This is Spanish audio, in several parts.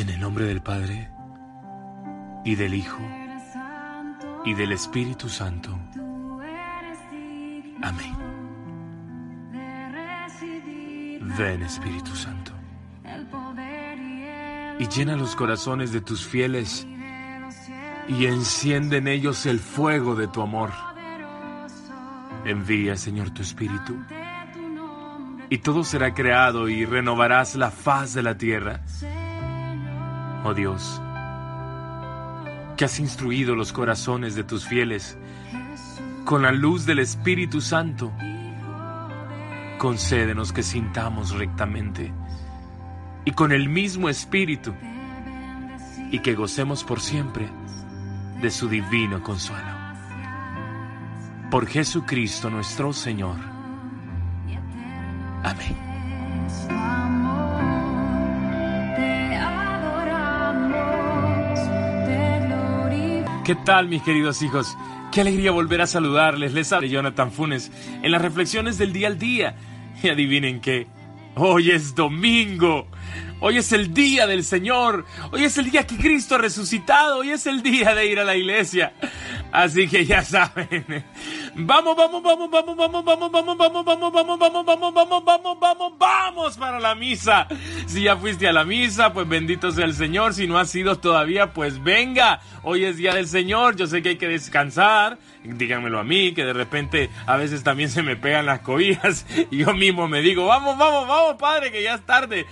En el nombre del Padre, y del Hijo, y del Espíritu Santo. Amén. Ven Espíritu Santo, y llena los corazones de tus fieles, y enciende en ellos el fuego de tu amor. Envía, Señor, tu Espíritu, y todo será creado y renovarás la faz de la tierra oh Dios, que has instruido los corazones de tus fieles con la luz del Espíritu Santo. Concédenos que sintamos rectamente y con el mismo Espíritu y que gocemos por siempre de su divino consuelo. Por Jesucristo nuestro Señor. Amén. ¿Qué tal mis queridos hijos? Qué alegría volver a saludarles. Les habla Jonathan Funes en las reflexiones del día al día. Y adivinen qué, hoy es domingo. Hoy es el día del Señor. Hoy es el día que Cristo ha resucitado. Hoy es el día de ir a la iglesia. Así que ya saben. Vamos, vamos, vamos, vamos, vamos, vamos, vamos, vamos, vamos, vamos, vamos, vamos, vamos, vamos, vamos, vamos para la misa. Si ya fuiste a la misa, pues bendito sea el Señor. Si no has ido todavía, pues venga. Hoy es día del Señor. Yo sé que hay que descansar. Díganmelo a mí, que de repente a veces también se me pegan las cobijas. Y yo mismo me digo, vamos, vamos, vamos, Padre, que ya es tarde.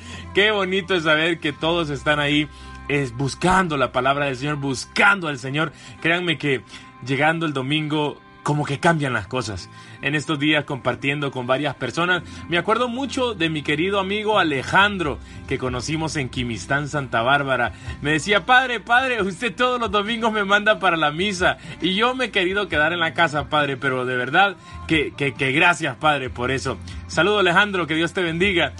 Bonito es saber que todos están ahí es buscando la palabra del Señor, buscando al Señor. Créanme que llegando el domingo como que cambian las cosas. En estos días compartiendo con varias personas, me acuerdo mucho de mi querido amigo Alejandro, que conocimos en Quimistán, Santa Bárbara. Me decía, padre, padre, usted todos los domingos me manda para la misa y yo me he querido quedar en la casa, padre, pero de verdad que, que, que gracias, padre, por eso. Saludo Alejandro, que Dios te bendiga.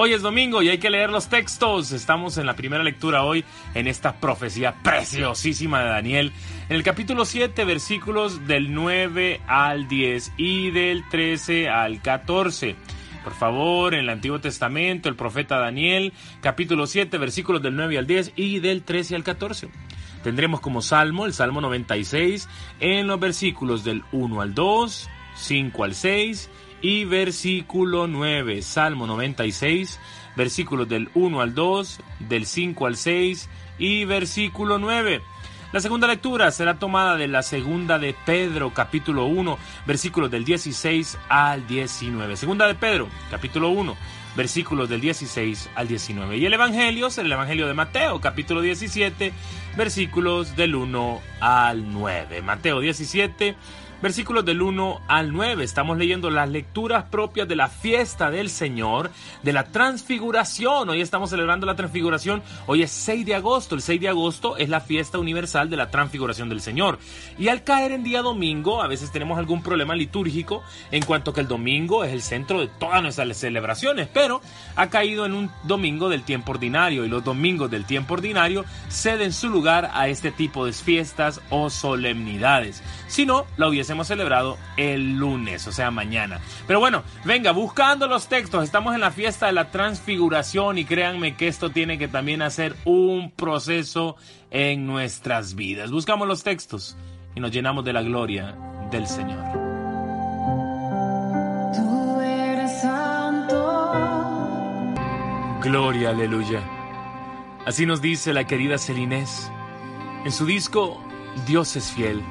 Hoy es domingo y hay que leer los textos. Estamos en la primera lectura hoy en esta profecía preciosísima de Daniel. En el capítulo 7, versículos del 9 al 10 y del 13 al 14. Por favor, en el Antiguo Testamento, el profeta Daniel, capítulo 7, versículos del 9 al 10 y del 13 al 14. Tendremos como salmo el Salmo 96 en los versículos del 1 al 2, 5 al 6 y versículo 9, Salmo 96, versículos del 1 al 2, del 5 al 6 y versículo 9. La segunda lectura será tomada de la segunda de Pedro, capítulo 1, versículos del 16 al 19. Segunda de Pedro, capítulo 1, versículos del 16 al 19. Y el Evangelio es el Evangelio de Mateo, capítulo 17, versículos del 1 al 9. Mateo 17, versículos del 1 al 9. Estamos leyendo las lecturas propias de la fiesta del Señor, de la transfiguración. Hoy estamos celebrando la transfiguración. Hoy es 6 de agosto. El 6 de agosto es la fiesta universal de la transfiguración del Señor. Y al caer en día domingo, a veces tenemos algún problema litúrgico en cuanto que el domingo es el centro de todas nuestras celebraciones, pero ha caído en un domingo del tiempo ordinario y los domingos del tiempo ordinario ceden su lugar a este tipo de fiestas o solemnidades. Si no, la hubiese hemos celebrado el lunes, o sea, mañana. Pero bueno, venga, buscando los textos, estamos en la fiesta de la transfiguración y créanme que esto tiene que también hacer un proceso en nuestras vidas. Buscamos los textos y nos llenamos de la gloria del Señor. Tú eres santo. Gloria, aleluya. Así nos dice la querida Celinés. En su disco Dios es fiel.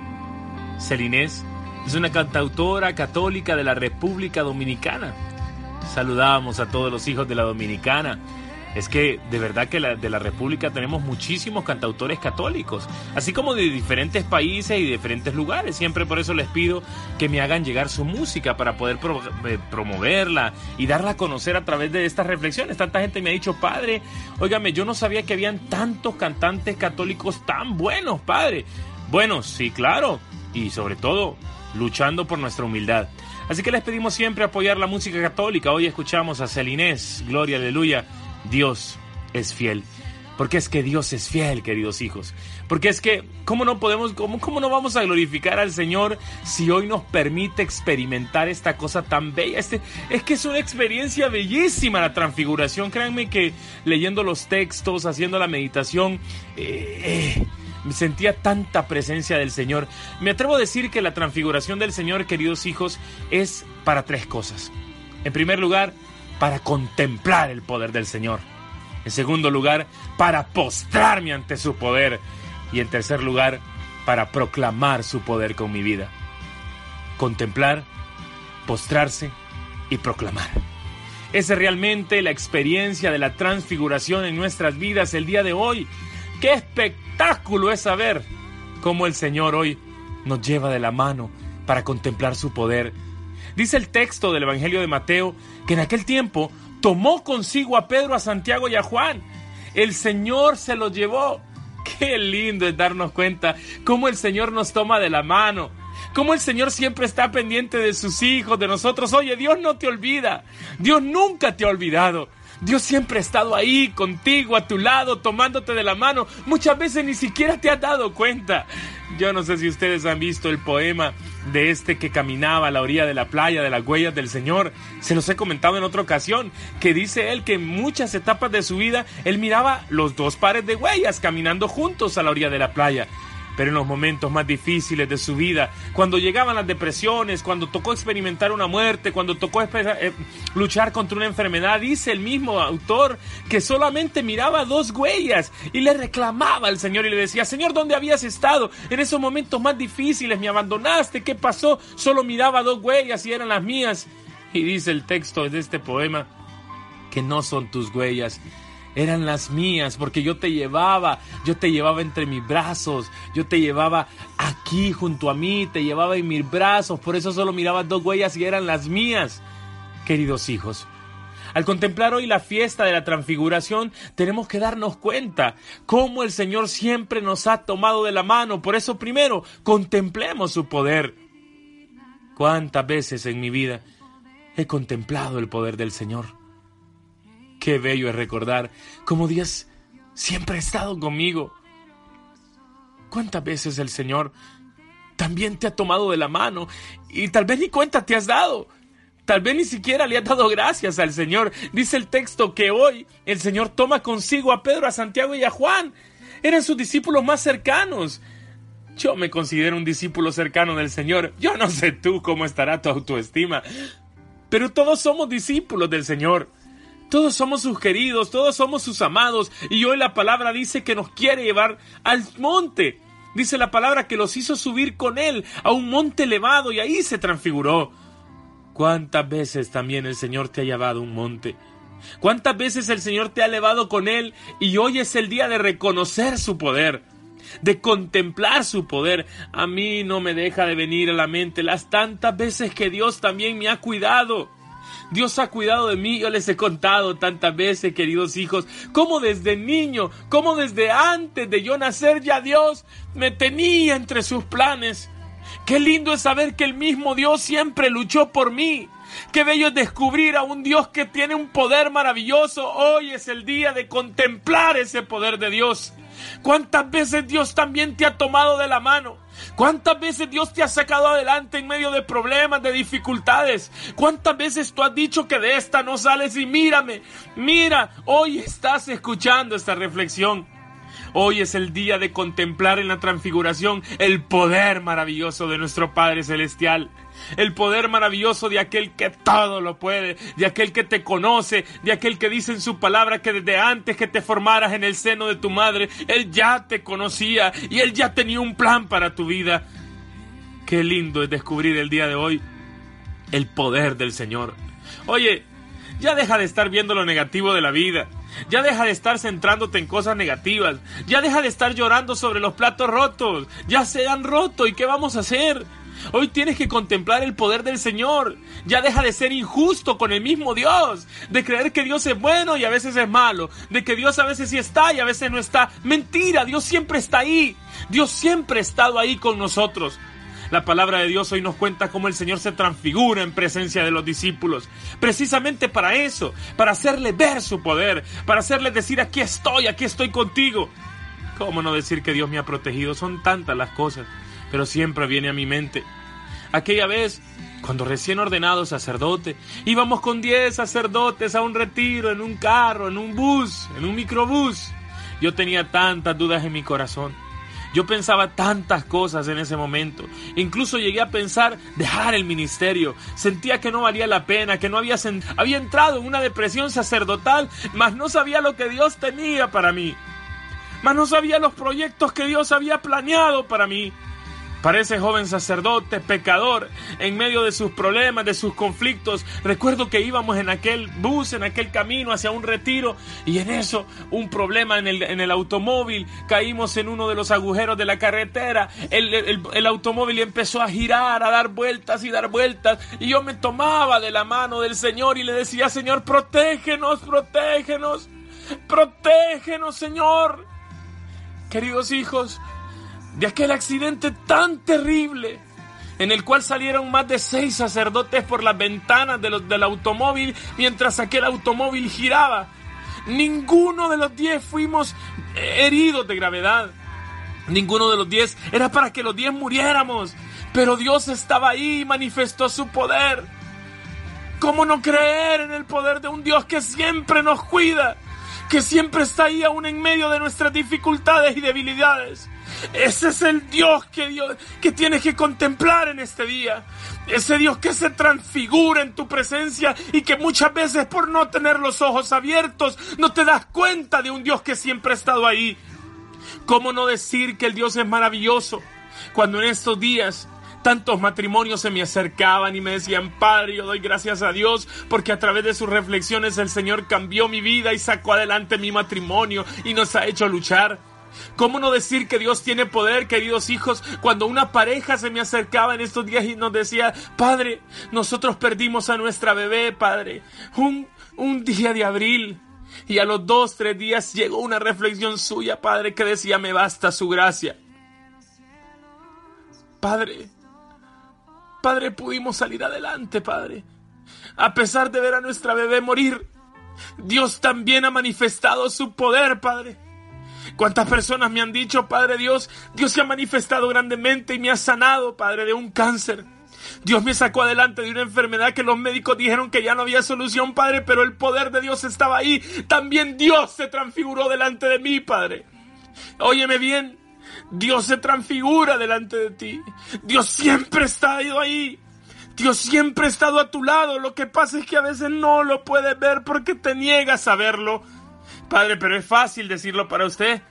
Celinés es una cantautora católica de la República Dominicana. Saludamos a todos los hijos de la Dominicana. Es que de verdad que de la República tenemos muchísimos cantautores católicos, así como de diferentes países y diferentes lugares. Siempre por eso les pido que me hagan llegar su música para poder eh, promoverla y darla a conocer a través de estas reflexiones. Tanta gente me ha dicho, padre, óigame, yo no sabía que habían tantos cantantes católicos tan buenos, padre. Bueno, sí, claro. Y sobre todo, luchando por nuestra humildad. Así que les pedimos siempre apoyar la música católica. Hoy escuchamos a Celinés, Gloria, Aleluya, Dios es fiel. Porque es que Dios es fiel, queridos hijos. Porque es que, ¿cómo no podemos, cómo, cómo no vamos a glorificar al Señor si hoy nos permite experimentar esta cosa tan bella? Este, es que es una experiencia bellísima la transfiguración. Créanme que leyendo los textos, haciendo la meditación, eh, eh sentía tanta presencia del Señor. Me atrevo a decir que la transfiguración del Señor, queridos hijos, es para tres cosas. En primer lugar, para contemplar el poder del Señor. En segundo lugar, para postrarme ante su poder. Y en tercer lugar, para proclamar su poder con mi vida. Contemplar, postrarse y proclamar. Es realmente la experiencia de la transfiguración en nuestras vidas el día de hoy. ¡Qué es saber cómo el Señor hoy nos lleva de la mano para contemplar su poder! Dice el texto del Evangelio de Mateo que en aquel tiempo tomó consigo a Pedro, a Santiago y a Juan. El Señor se los llevó. Qué lindo es darnos cuenta cómo el Señor nos toma de la mano. Cómo el Señor siempre está pendiente de sus hijos, de nosotros. Oye, Dios no te olvida. Dios nunca te ha olvidado. Dios siempre ha estado ahí, contigo, a tu lado, tomándote de la mano. Muchas veces ni siquiera te has dado cuenta. Yo no sé si ustedes han visto el poema de este que caminaba a la orilla de la playa de las huellas del Señor. Se los he comentado en otra ocasión, que dice él que en muchas etapas de su vida él miraba los dos pares de huellas caminando juntos a la orilla de la playa. Pero en los momentos más difíciles de su vida, cuando llegaban las depresiones, cuando tocó experimentar una muerte, cuando tocó eh, luchar contra una enfermedad, dice el mismo autor que solamente miraba dos huellas y le reclamaba al Señor y le decía, Señor, ¿dónde habías estado? En esos momentos más difíciles me abandonaste, ¿qué pasó? Solo miraba dos huellas y eran las mías. Y dice el texto de este poema, que no son tus huellas, eran las mías, porque yo te llevaba, yo te llevaba entre mis brazos, yo te llevaba aquí junto a mí, te llevaba en mis brazos, por eso solo mirabas dos huellas y eran las mías. Queridos hijos, al contemplar hoy la fiesta de la transfiguración, tenemos que darnos cuenta cómo el Señor siempre nos ha tomado de la mano. Por eso primero, contemplemos su poder. ¿Cuántas veces en mi vida he contemplado el poder del Señor? Qué bello es recordar cómo Dios siempre ha estado conmigo. ¿Cuántas veces el Señor también te ha tomado de la mano y tal vez ni cuenta te has dado? Tal vez ni siquiera le has dado gracias al Señor. Dice el texto que hoy el Señor toma consigo a Pedro, a Santiago y a Juan. Eran sus discípulos más cercanos. Yo me considero un discípulo cercano del Señor. Yo no sé tú cómo estará tu autoestima, pero todos somos discípulos del Señor. Todos somos sus queridos, todos somos sus amados. Y hoy la palabra dice que nos quiere llevar al monte. Dice la palabra que los hizo subir con él a un monte elevado y ahí se transfiguró. ¿Cuántas veces también el Señor te ha llevado a un monte? ¿Cuántas veces el Señor te ha elevado con Él y hoy es el día de reconocer su poder, de contemplar su poder? A mí no me deja de venir a la mente las tantas veces que Dios también me ha cuidado. Dios ha cuidado de mí, yo les he contado tantas veces, queridos hijos, cómo desde niño, cómo desde antes de yo nacer ya Dios me tenía entre sus planes. Qué lindo es saber que el mismo Dios siempre luchó por mí. Qué bello es descubrir a un Dios que tiene un poder maravilloso. Hoy es el día de contemplar ese poder de Dios. ¿Cuántas veces Dios también te ha tomado de la mano? ¿Cuántas veces Dios te ha sacado adelante en medio de problemas, de dificultades? ¿Cuántas veces tú has dicho que de esta no sales y mírame, mira, hoy estás escuchando esta reflexión? Hoy es el día de contemplar en la transfiguración el poder maravilloso de nuestro Padre Celestial. El poder maravilloso de aquel que todo lo puede, de aquel que te conoce, de aquel que dice en su palabra que desde antes que te formaras en el seno de tu madre, Él ya te conocía y Él ya tenía un plan para tu vida. Qué lindo es descubrir el día de hoy el poder del Señor. Oye, ya deja de estar viendo lo negativo de la vida. Ya deja de estar centrándote en cosas negativas. Ya deja de estar llorando sobre los platos rotos. Ya se han roto. ¿Y qué vamos a hacer? Hoy tienes que contemplar el poder del Señor. Ya deja de ser injusto con el mismo Dios. De creer que Dios es bueno y a veces es malo. De que Dios a veces sí está y a veces no está. Mentira, Dios siempre está ahí. Dios siempre ha estado ahí con nosotros. La palabra de Dios hoy nos cuenta cómo el Señor se transfigura en presencia de los discípulos. Precisamente para eso, para hacerle ver su poder, para hacerle decir aquí estoy, aquí estoy contigo. ¿Cómo no decir que Dios me ha protegido? Son tantas las cosas, pero siempre viene a mi mente. Aquella vez, cuando recién ordenado sacerdote, íbamos con 10 sacerdotes a un retiro, en un carro, en un bus, en un microbús. Yo tenía tantas dudas en mi corazón. Yo pensaba tantas cosas en ese momento. Incluso llegué a pensar dejar el ministerio. Sentía que no valía la pena, que no había, había entrado en una depresión sacerdotal, mas no sabía lo que Dios tenía para mí. Mas no sabía los proyectos que Dios había planeado para mí. Para ese joven sacerdote, pecador, en medio de sus problemas, de sus conflictos, recuerdo que íbamos en aquel bus, en aquel camino hacia un retiro, y en eso un problema en el, en el automóvil, caímos en uno de los agujeros de la carretera, el, el, el automóvil empezó a girar, a dar vueltas y dar vueltas, y yo me tomaba de la mano del Señor y le decía, Señor, protégenos, protégenos, protégenos, Señor. Queridos hijos, de aquel accidente tan terrible en el cual salieron más de seis sacerdotes por las ventanas de los, del automóvil mientras aquel automóvil giraba. Ninguno de los diez fuimos heridos de gravedad. Ninguno de los diez era para que los diez muriéramos. Pero Dios estaba ahí y manifestó su poder. ¿Cómo no creer en el poder de un Dios que siempre nos cuida? Que siempre está ahí aún en medio de nuestras dificultades y debilidades. Ese es el Dios que, Dios que tienes que contemplar en este día. Ese Dios que se transfigura en tu presencia y que muchas veces por no tener los ojos abiertos no te das cuenta de un Dios que siempre ha estado ahí. ¿Cómo no decir que el Dios es maravilloso cuando en estos días tantos matrimonios se me acercaban y me decían, Padre, yo doy gracias a Dios porque a través de sus reflexiones el Señor cambió mi vida y sacó adelante mi matrimonio y nos ha hecho luchar. ¿Cómo no decir que Dios tiene poder, queridos hijos? Cuando una pareja se me acercaba en estos días y nos decía, Padre, nosotros perdimos a nuestra bebé, Padre, un, un día de abril. Y a los dos, tres días llegó una reflexión suya, Padre, que decía, me basta su gracia. Padre, Padre, pudimos salir adelante, Padre. A pesar de ver a nuestra bebé morir, Dios también ha manifestado su poder, Padre. ¿Cuántas personas me han dicho, Padre Dios, Dios se ha manifestado grandemente y me ha sanado, Padre, de un cáncer? Dios me sacó adelante de una enfermedad que los médicos dijeron que ya no había solución, Padre, pero el poder de Dios estaba ahí. También Dios se transfiguró delante de mí, Padre. Óyeme bien, Dios se transfigura delante de ti. Dios siempre está ahí. Dios siempre ha estado a tu lado. Lo que pasa es que a veces no lo puedes ver porque te niegas a verlo. Padre, pero es fácil decirlo para usted.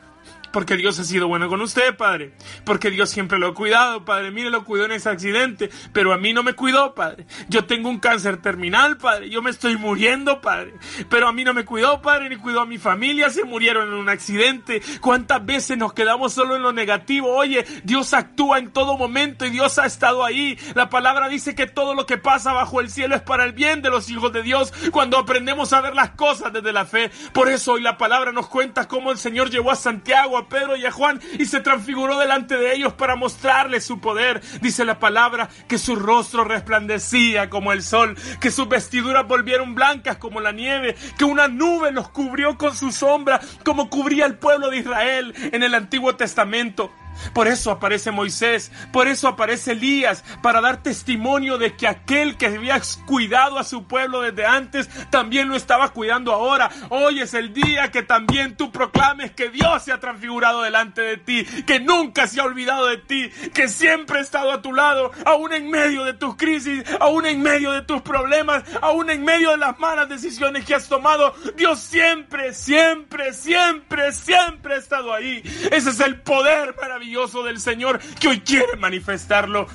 Porque Dios ha sido bueno con usted, Padre. Porque Dios siempre lo ha cuidado, Padre. Mire, lo cuidó en ese accidente. Pero a mí no me cuidó, Padre. Yo tengo un cáncer terminal, Padre. Yo me estoy muriendo, Padre. Pero a mí no me cuidó, Padre, ni cuidó a mi familia. Se murieron en un accidente. ¿Cuántas veces nos quedamos solo en lo negativo? Oye, Dios actúa en todo momento y Dios ha estado ahí. La palabra dice que todo lo que pasa bajo el cielo es para el bien de los hijos de Dios. Cuando aprendemos a ver las cosas desde la fe. Por eso hoy la palabra nos cuenta cómo el Señor llevó a Santiago, a Pedro y a Juan y se transfiguró delante de ellos para mostrarles su poder. Dice la palabra que su rostro resplandecía como el sol, que sus vestiduras volvieron blancas como la nieve, que una nube los cubrió con su sombra como cubría el pueblo de Israel en el Antiguo Testamento. Por eso aparece Moisés, por eso aparece Elías, para dar testimonio de que aquel que había cuidado a su pueblo desde antes, también lo estaba cuidando ahora. Hoy es el día que también tú proclames que Dios se ha transfigurado delante de ti, que nunca se ha olvidado de ti, que siempre ha estado a tu lado, aún en medio de tus crisis, aún en medio de tus problemas, aún en medio de las malas decisiones que has tomado. Dios siempre, siempre, siempre, siempre ha estado ahí. Ese es el poder del Señor que hoy quiere manifestarlo.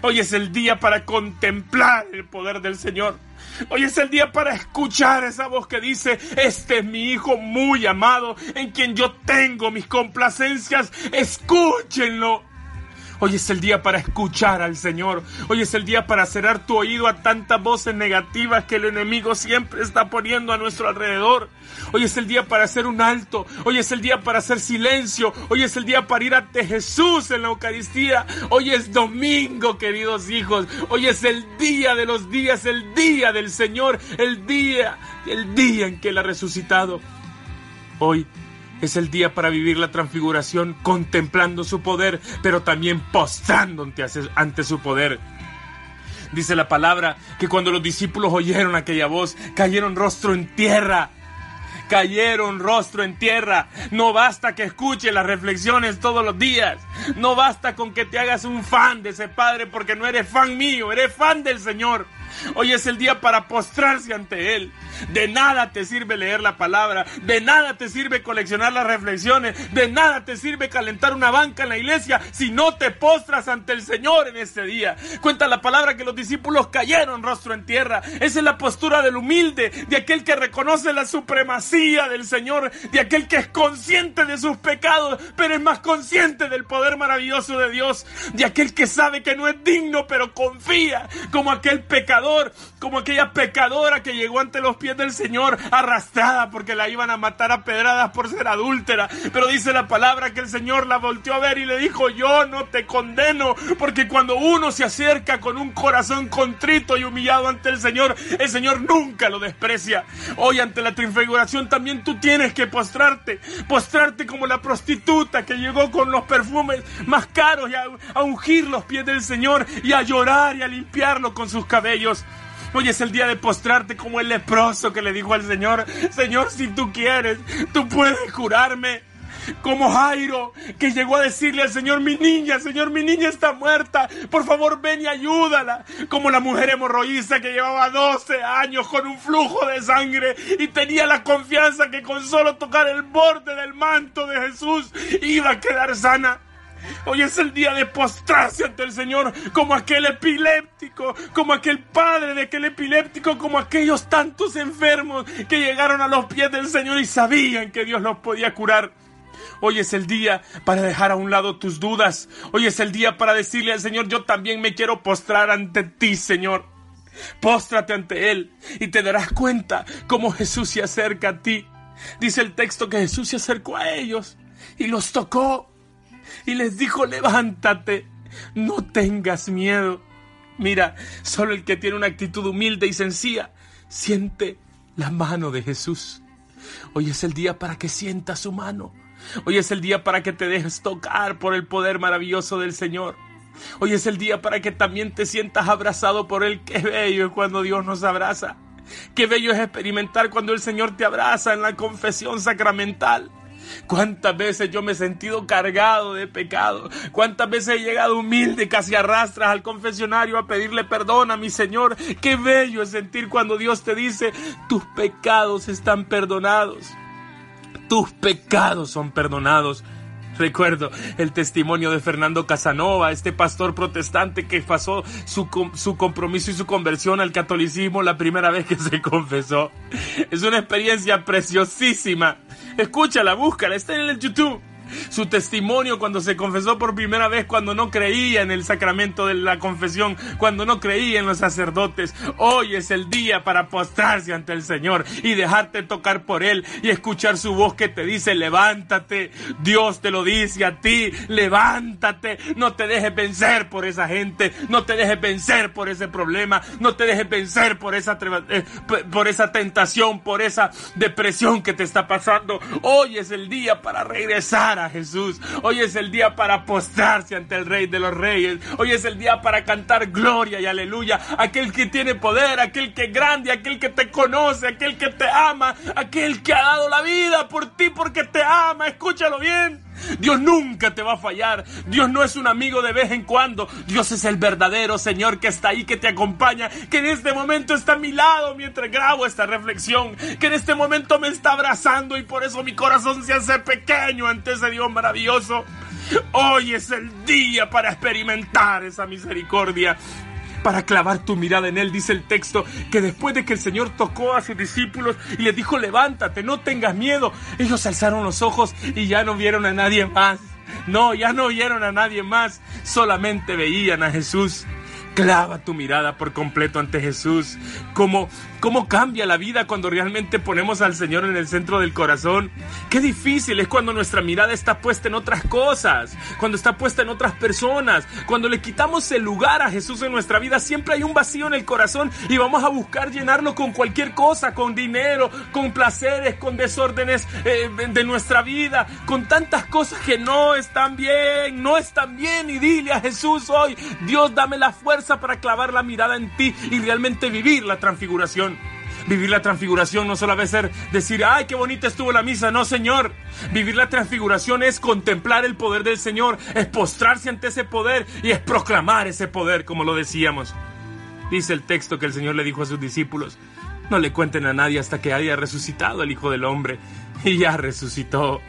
Hoy es el día para contemplar el poder del Señor. Hoy es el día para escuchar esa voz que dice, este es mi hijo muy amado, en quien yo tengo mis complacencias. Escúchenlo. Hoy es el día para escuchar al Señor. Hoy es el día para cerrar tu oído a tantas voces negativas que el enemigo siempre está poniendo a nuestro alrededor. Hoy es el día para hacer un alto. Hoy es el día para hacer silencio. Hoy es el día para ir ante Jesús en la Eucaristía. Hoy es domingo, queridos hijos. Hoy es el día de los días, el día del Señor, el día, el día en que Él ha resucitado. Hoy es el día para vivir la transfiguración contemplando su poder, pero también postrándote ante su poder. Dice la palabra que cuando los discípulos oyeron aquella voz, cayeron rostro en tierra cayeron rostro en tierra. No basta que escuche las reflexiones todos los días. No basta con que te hagas un fan de ese Padre porque no eres fan mío, eres fan del Señor. Hoy es el día para postrarse ante Él. De nada te sirve leer la palabra, de nada te sirve coleccionar las reflexiones, de nada te sirve calentar una banca en la iglesia si no te postras ante el Señor en este día. Cuenta la palabra que los discípulos cayeron rostro en tierra. Esa es la postura del humilde, de aquel que reconoce la supremacía del Señor, de aquel que es consciente de sus pecados, pero es más consciente del poder maravilloso de Dios, de aquel que sabe que no es digno, pero confía, como aquel pecador, como aquella pecadora que llegó ante los pies del Señor arrastrada porque la iban a matar a pedradas por ser adúltera. Pero dice la palabra que el Señor la volteó a ver y le dijo, yo no te condeno, porque cuando uno se acerca con un corazón contrito y humillado ante el Señor, el Señor nunca lo desprecia. Hoy ante la transfiguración también tú tienes que postrarte, postrarte como la prostituta que llegó con los perfumes más caros y a, a ungir los pies del Señor y a llorar y a limpiarlo con sus cabellos. Hoy es el día de postrarte como el leproso que le dijo al Señor, Señor, si tú quieres, tú puedes curarme. Como Jairo, que llegó a decirle al Señor, mi niña, Señor, mi niña está muerta, por favor ven y ayúdala. Como la mujer hemorroísta que llevaba 12 años con un flujo de sangre y tenía la confianza que con solo tocar el borde del manto de Jesús iba a quedar sana. Hoy es el día de postrarse ante el Señor como aquel epiléptico, como aquel padre de aquel epiléptico, como aquellos tantos enfermos que llegaron a los pies del Señor y sabían que Dios los podía curar. Hoy es el día para dejar a un lado tus dudas. Hoy es el día para decirle al Señor, yo también me quiero postrar ante ti, Señor. Póstrate ante Él y te darás cuenta cómo Jesús se acerca a ti. Dice el texto que Jesús se acercó a ellos y los tocó y les dijo, levántate, no tengas miedo. Mira, solo el que tiene una actitud humilde y sencilla siente la mano de Jesús. Hoy es el día para que sientas su mano. Hoy es el día para que te dejes tocar por el poder maravilloso del Señor. Hoy es el día para que también te sientas abrazado por Él. Qué bello es cuando Dios nos abraza. Qué bello es experimentar cuando el Señor te abraza en la confesión sacramental. Cuántas veces yo me he sentido cargado de pecado. Cuántas veces he llegado humilde, casi arrastras al confesionario a pedirle perdón a mi Señor. Qué bello es sentir cuando Dios te dice, tus pecados están perdonados. Tus pecados son perdonados. Recuerdo el testimonio de Fernando Casanova, este pastor protestante que pasó su, su, compromiso y su conversión al catolicismo la primera vez que se confesó. Es una experiencia preciosísima. Escúchala, búscala, está en el YouTube su testimonio cuando se confesó por primera vez, cuando no creía en el sacramento de la confesión, cuando no creía en los sacerdotes. Hoy es el día para postrarse ante el Señor y dejarte tocar por Él y escuchar su voz que te dice, levántate. Dios te lo dice a ti, levántate. No te dejes vencer por esa gente, no te dejes vencer por ese problema, no te dejes vencer por esa, eh, por esa tentación, por esa depresión que te está pasando. Hoy es el día para regresar Jesús. Hoy es el día para postrarse ante el Rey de los Reyes. Hoy es el día para cantar gloria y aleluya. Aquel que tiene poder, aquel que es grande, aquel que te conoce, aquel que te ama, aquel que ha dado la vida por ti porque te ama. Escúchalo bien. Dios nunca te va a fallar. Dios no es un amigo de vez en cuando. Dios es el verdadero Señor que está ahí, que te acompaña, que en este momento está a mi lado mientras grabo esta reflexión, que en este momento me está abrazando y por eso mi corazón se hace pequeño ante ese Dios maravilloso. Hoy es el día para experimentar esa misericordia para clavar tu mirada en Él. Dice el texto que después de que el Señor tocó a sus discípulos y les dijo, levántate, no tengas miedo, ellos alzaron los ojos y ya no vieron a nadie más. No, ya no oyeron a nadie más, solamente veían a Jesús. Clava tu mirada por completo ante Jesús. ¿Cómo, ¿Cómo cambia la vida cuando realmente ponemos al Señor en el centro del corazón? Qué difícil es cuando nuestra mirada está puesta en otras cosas, cuando está puesta en otras personas, cuando le quitamos el lugar a Jesús en nuestra vida. Siempre hay un vacío en el corazón y vamos a buscar llenarlo con cualquier cosa, con dinero, con placeres, con desórdenes eh, de nuestra vida, con tantas cosas que no están bien, no están bien. Y dile a Jesús hoy, Dios, dame la fuerza para clavar la mirada en ti y realmente vivir la transfiguración. Vivir la transfiguración no solo ser decir, ay, qué bonita estuvo la misa. No, Señor. Vivir la transfiguración es contemplar el poder del Señor, es postrarse ante ese poder y es proclamar ese poder, como lo decíamos. Dice el texto que el Señor le dijo a sus discípulos, no le cuenten a nadie hasta que haya resucitado el Hijo del Hombre. Y ya resucitó.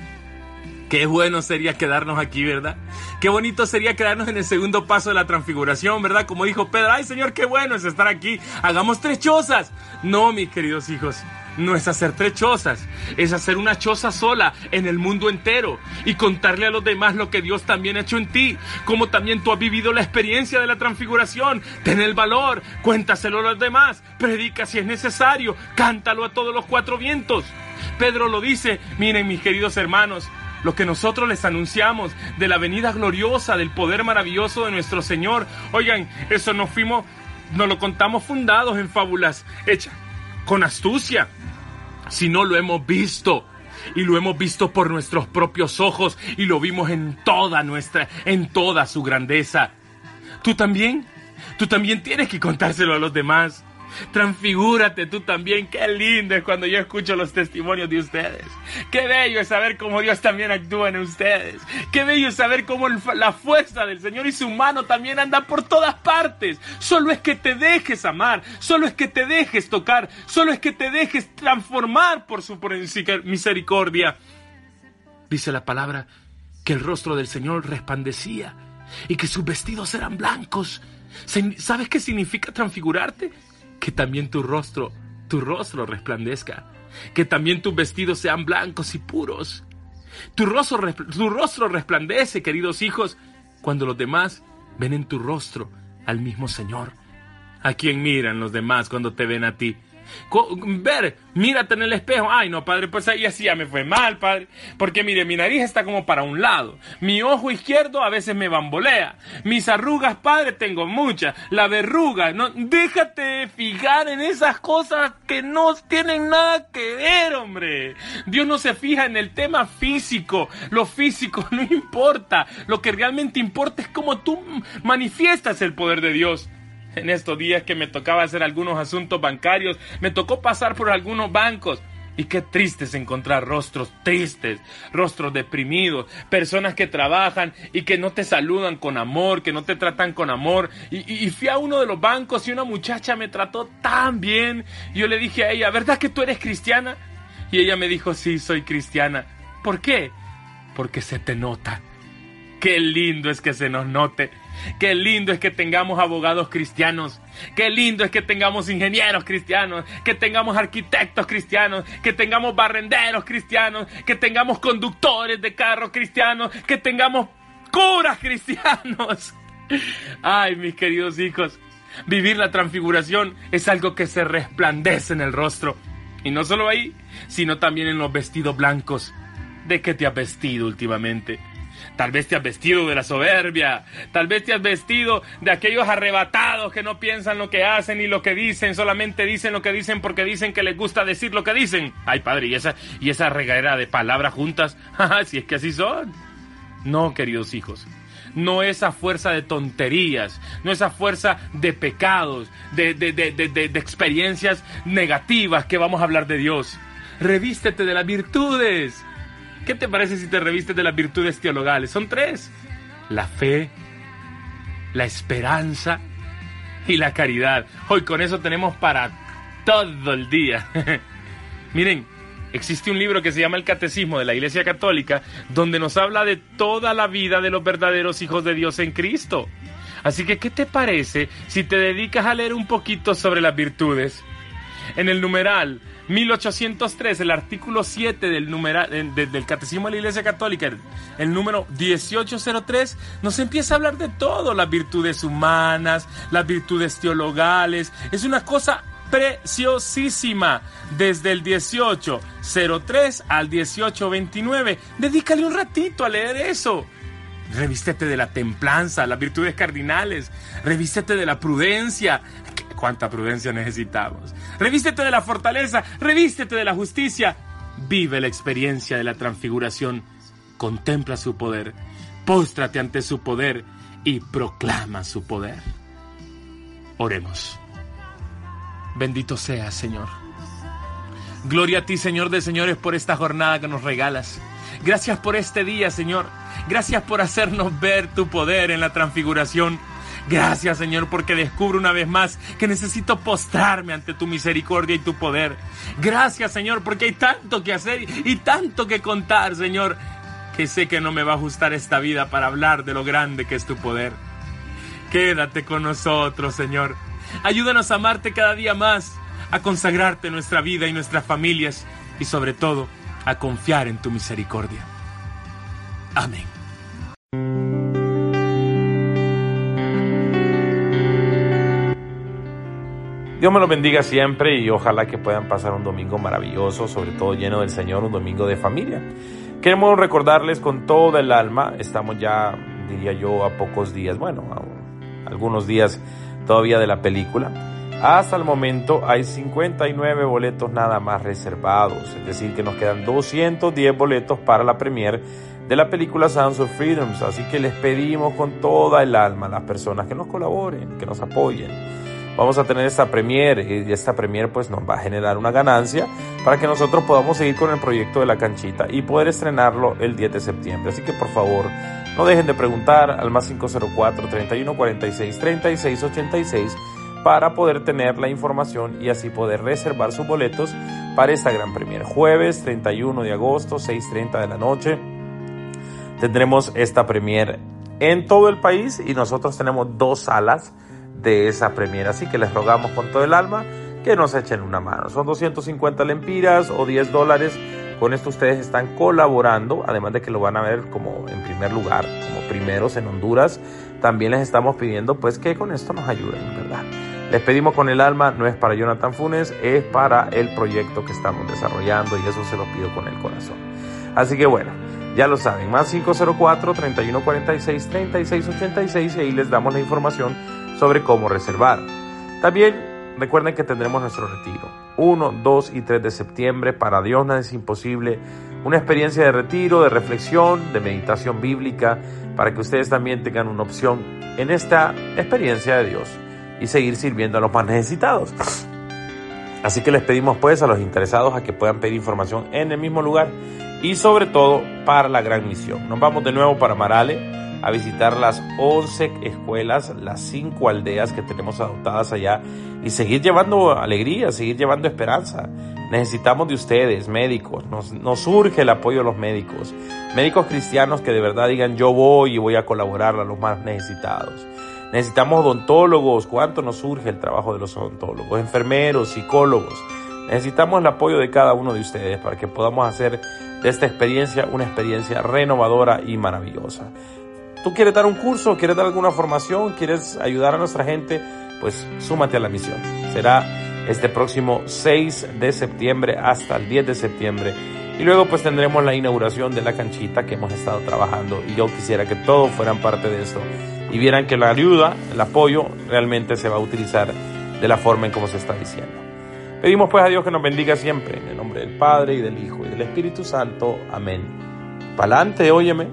Qué bueno sería quedarnos aquí, ¿verdad? Qué bonito sería quedarnos en el segundo paso de la transfiguración, ¿verdad? Como dijo Pedro, ay Señor, qué bueno es estar aquí. Hagamos tres chozas. No, mis queridos hijos. No es hacer tres chozas, es hacer una choza sola en el mundo entero y contarle a los demás lo que Dios también ha hecho en ti, como también tú has vivido la experiencia de la transfiguración. Ten el valor, cuéntaselo a los demás, predica si es necesario, cántalo a todos los cuatro vientos. Pedro lo dice, miren mis queridos hermanos, lo que nosotros les anunciamos de la venida gloriosa, del poder maravilloso de nuestro Señor. Oigan, eso nos fuimos, nos lo contamos fundados en fábulas hechas con astucia, si no lo hemos visto y lo hemos visto por nuestros propios ojos y lo vimos en toda nuestra, en toda su grandeza. Tú también, tú también tienes que contárselo a los demás. Transfigúrate tú también. Qué lindo es cuando yo escucho los testimonios de ustedes. Qué bello es saber cómo Dios también actúa en ustedes. Qué bello es saber cómo la fuerza del Señor y su mano también anda por todas partes. Solo es que te dejes amar. Solo es que te dejes tocar. Solo es que te dejes transformar por su misericordia. Dice la palabra que el rostro del Señor resplandecía y que sus vestidos eran blancos. ¿Sabes qué significa transfigurarte? Que también tu rostro, tu rostro resplandezca, que también tus vestidos sean blancos y puros. Tu rostro, tu rostro resplandece, queridos hijos, cuando los demás ven en tu rostro al mismo Señor. ¿A quién miran los demás cuando te ven a ti? Ver, mírate en el espejo. Ay, no, padre, pues ahí así ya me fue mal, padre. Porque mire, mi nariz está como para un lado. Mi ojo izquierdo a veces me bambolea. Mis arrugas, padre, tengo muchas. La verruga, no, déjate fijar en esas cosas que no tienen nada que ver, hombre. Dios no se fija en el tema físico. Lo físico no importa. Lo que realmente importa es cómo tú manifiestas el poder de Dios en estos días que me tocaba hacer algunos asuntos bancarios, me tocó pasar por algunos bancos. Y qué triste es encontrar rostros tristes, rostros deprimidos, personas que trabajan y que no te saludan con amor, que no te tratan con amor. Y, fui a uno de los bancos y una muchacha me trató tan bien. yo le dije a ella, ¿verdad que tú eres cristiana? Y ella me dijo, sí, soy cristiana. ¿Por qué? Porque se te nota. Qué lindo es que se nos note. Qué lindo es que tengamos abogados cristianos. Qué lindo es que tengamos ingenieros cristianos, que tengamos arquitectos cristianos, que tengamos barrenderos cristianos, que tengamos conductores de carros cristianos, que tengamos curas cristianos. Ay, mis queridos hijos, vivir la transfiguración es algo que se resplandece en el rostro. Y no solo ahí, sino también en los vestidos blancos. ¿De qué te has vestido últimamente? Tal vez te has vestido de la soberbia. Tal vez te has vestido de aquellos arrebatados que no piensan lo que hacen y lo que dicen. Solamente dicen lo que dicen porque dicen que les gusta decir lo que dicen. Ay, padre, y esa, y esa regadera de palabras juntas. si es que así son. No, queridos hijos. No esa fuerza de tonterías, no esa fuerza de pecados, de, de, de, de experiencias negativas que vamos a hablar de Dios. Revístete de las virtudes ¿Qué te parece si te revistes de las virtudes teologales? Son tres. La fe, la esperanza y la caridad. Hoy con eso tenemos para todo el día. Miren, existe un libro que se llama El Catecismo de la Iglesia Católica, donde nos habla de toda la vida de los verdaderos hijos de Dios en Cristo. Así que, ¿qué te parece si te dedicas a leer un poquito sobre las virtudes? En el numeral 1803, el artículo 7 del, numeral, del Catecismo de la Iglesia Católica, el, número 1803, nos empieza a hablar de todo, las virtudes humanas, las virtudes teologales. Es una cosa preciosísima desde el 1803 al 1829. Dedícale un ratito a leer eso. Revístete de la templanza, las virtudes cardinales. Revístete de la prudencia. ¿Cuánta prudencia necesitamos? Revístete de la fortaleza. Revístete de la justicia. Vive la experiencia de la transfiguración. Contempla su poder. Póstrate ante su poder y proclama su poder. Oremos. Bendito seas, Señor. Gloria a ti, Señor de señores, por esta jornada que nos regalas. Gracias por este día, Señor. Gracias por hacernos ver tu poder en la transfiguración. Gracias, Señor, porque descubro una vez más que necesito postrarme ante tu misericordia y tu poder. Gracias, Señor, porque hay tanto que hacer y tanto que contar, Señor, que sé que no me va a ajustar esta vida para hablar de lo grande que es tu poder. Quédate con nosotros, Señor. Ayúdanos a amarte cada día más, a consagrarte nuestra vida y nuestras familias y sobre todo a confiar en tu misericordia. Amén. Dios me los bendiga siempre y ojalá que puedan pasar un domingo maravilloso, sobre todo lleno del Señor, un domingo de familia. Queremos recordarles con todo el alma, estamos ya, diría yo, a pocos días, bueno, algunos días todavía de la película. Hasta el momento hay 59 boletos nada más reservados, es decir, que nos quedan 210 boletos para la premier de la película Sounds of Freedoms. Así que les pedimos con toda el alma a las personas que nos colaboren, que nos apoyen. Vamos a tener esta premier y esta premier pues nos va a generar una ganancia para que nosotros podamos seguir con el proyecto de la canchita y poder estrenarlo el 10 de septiembre. Así que por favor no dejen de preguntar al más 504 31 46 36 86 para poder tener la información y así poder reservar sus boletos para esta gran premier. Jueves 31 de agosto, 6.30 de la noche. Tendremos esta premier en todo el país y nosotros tenemos dos salas de esa premier. Así que les rogamos con todo el alma que nos echen una mano. Son 250 lempiras o 10 dólares. Con esto ustedes están colaborando, además de que lo van a ver como en primer lugar, como primeros en Honduras. También les estamos pidiendo pues que con esto nos ayuden, ¿verdad? Les pedimos con el alma, no es para Jonathan Funes, es para el proyecto que estamos desarrollando y eso se lo pido con el corazón. Así que bueno, ya lo saben, más 504-3146-3686 y ahí les damos la información sobre cómo reservar. También recuerden que tendremos nuestro retiro, 1, 2 y 3 de septiembre, para Dios nada es imposible, una experiencia de retiro, de reflexión, de meditación bíblica, para que ustedes también tengan una opción en esta experiencia de Dios y seguir sirviendo a los más necesitados. Así que les pedimos pues a los interesados a que puedan pedir información en el mismo lugar y sobre todo para la gran misión. Nos vamos de nuevo para Marale a visitar las 11 escuelas, las 5 aldeas que tenemos adoptadas allá y seguir llevando alegría, seguir llevando esperanza. Necesitamos de ustedes, médicos, nos, nos surge el apoyo de los médicos, médicos cristianos que de verdad digan yo voy y voy a colaborar a los más necesitados. Necesitamos odontólogos. ¿Cuánto nos surge el trabajo de los odontólogos? Enfermeros, psicólogos. Necesitamos el apoyo de cada uno de ustedes para que podamos hacer de esta experiencia una experiencia renovadora y maravillosa. ¿Tú quieres dar un curso? ¿Quieres dar alguna formación? ¿Quieres ayudar a nuestra gente? Pues súmate a la misión. Será este próximo 6 de septiembre hasta el 10 de septiembre. Y luego pues tendremos la inauguración de la canchita que hemos estado trabajando y yo quisiera que todos fueran parte de esto y vieran que la ayuda, el apoyo realmente se va a utilizar de la forma en como se está diciendo. Pedimos pues a Dios que nos bendiga siempre, en el nombre del Padre y del Hijo y del Espíritu Santo. Amén. Pa'lante, óyeme,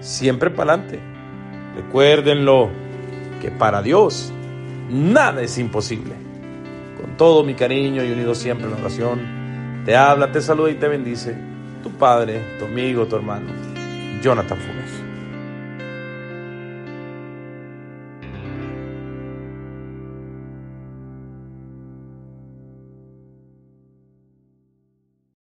siempre pa'lante. Recuérdenlo, que para Dios nada es imposible. Con todo mi cariño y unido siempre en la oración, te habla, te saluda y te bendice tu Padre, tu amigo, tu hermano, Jonathan.